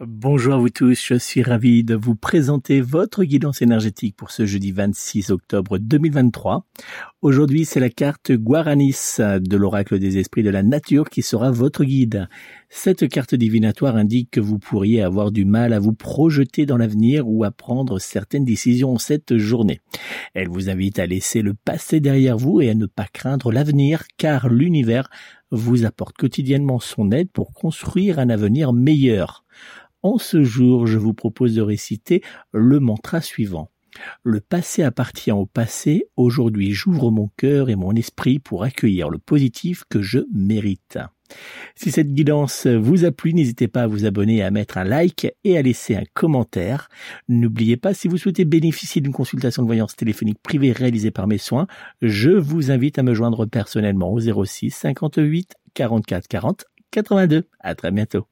Bonjour à vous tous, je suis ravi de vous présenter votre guidance énergétique pour ce jeudi 26 octobre 2023. Aujourd'hui, c'est la carte Guaranis de l'oracle des esprits de la nature qui sera votre guide. Cette carte divinatoire indique que vous pourriez avoir du mal à vous projeter dans l'avenir ou à prendre certaines décisions cette journée. Elle vous invite à laisser le passé derrière vous et à ne pas craindre l'avenir car l'univers vous apporte quotidiennement son aide pour construire un avenir meilleur. En ce jour, je vous propose de réciter le mantra suivant. Le passé appartient au passé, aujourd'hui j'ouvre mon cœur et mon esprit pour accueillir le positif que je mérite. Si cette guidance vous a plu, n'hésitez pas à vous abonner, à mettre un like et à laisser un commentaire. N'oubliez pas, si vous souhaitez bénéficier d'une consultation de voyance téléphonique privée réalisée par mes soins, je vous invite à me joindre personnellement au 06 58 44 40 82. À très bientôt.